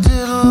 did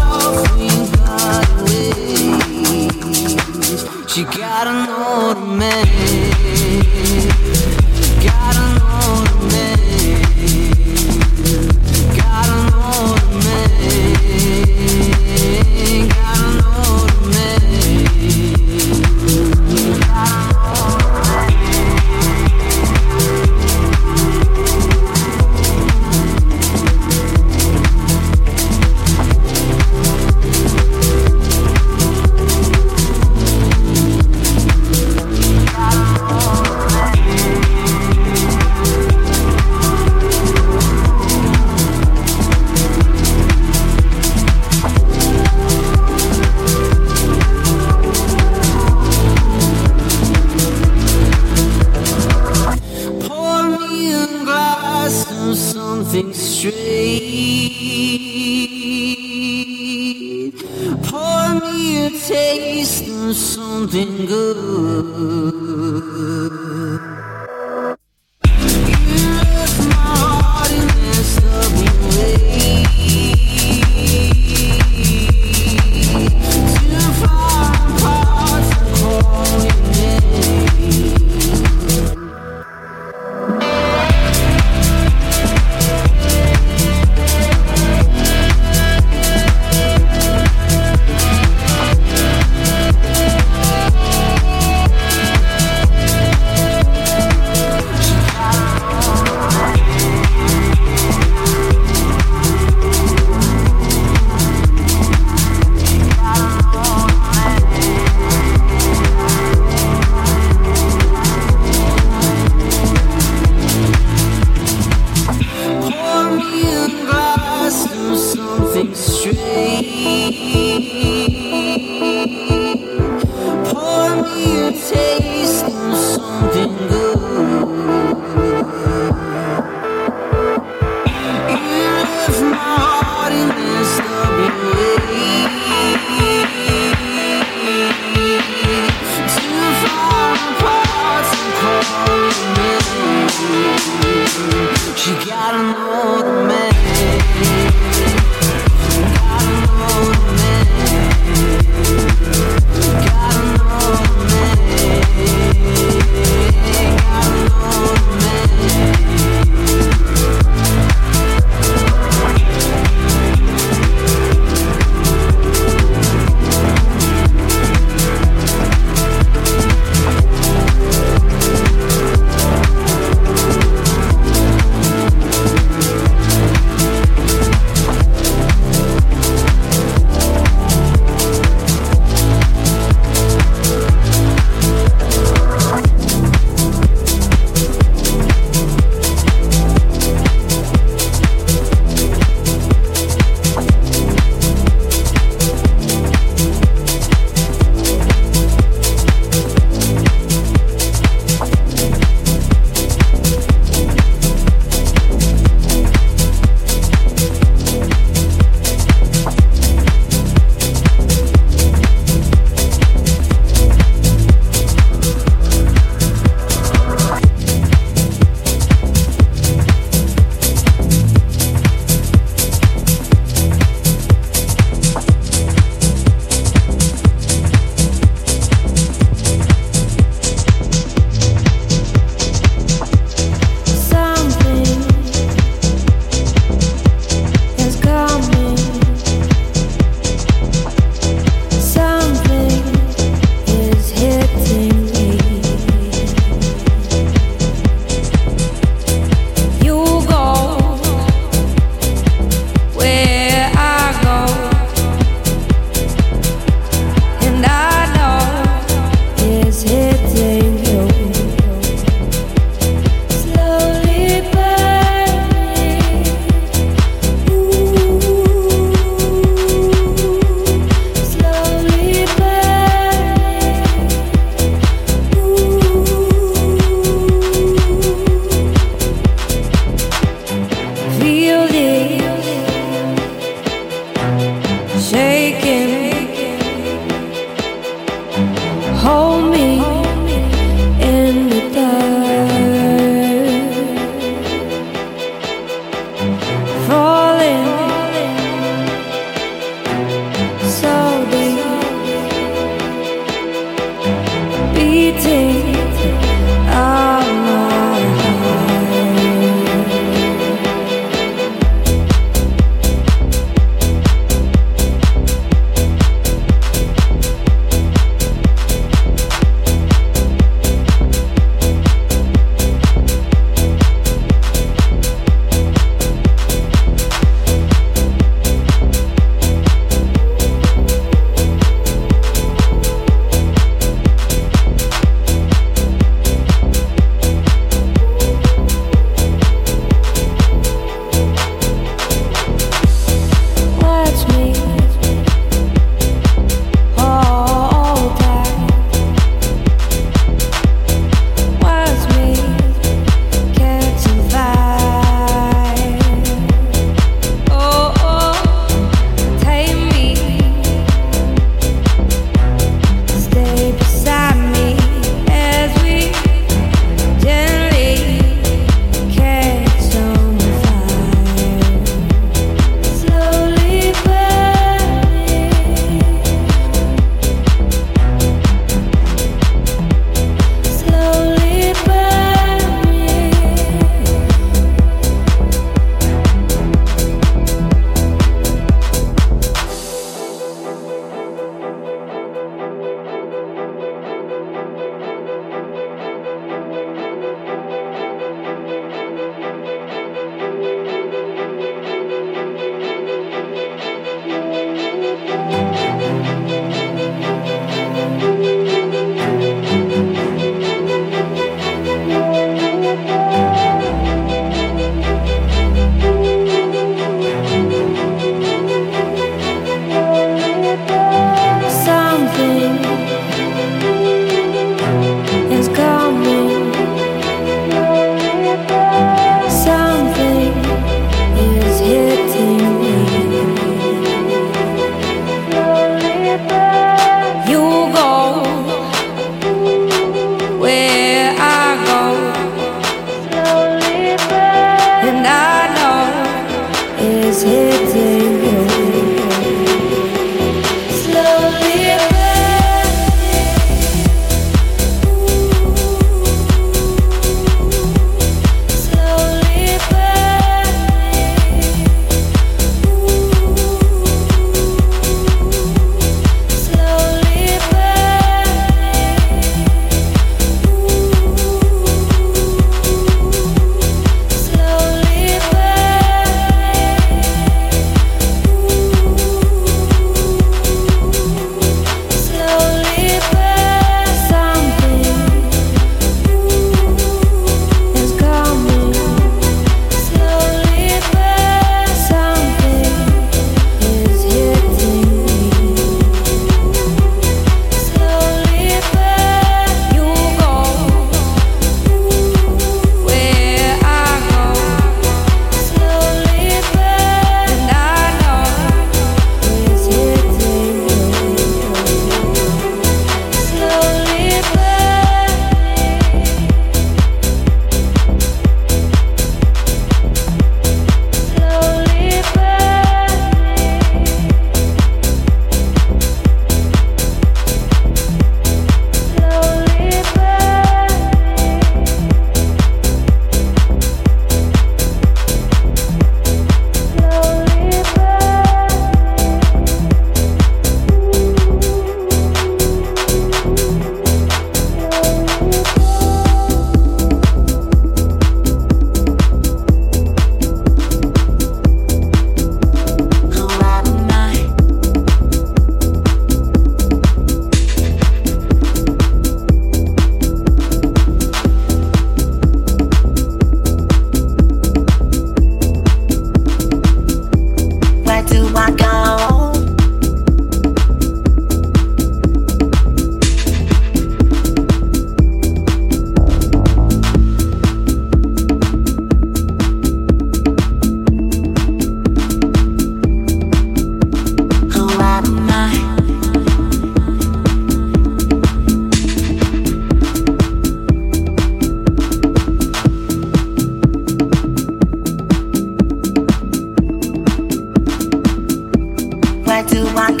back to my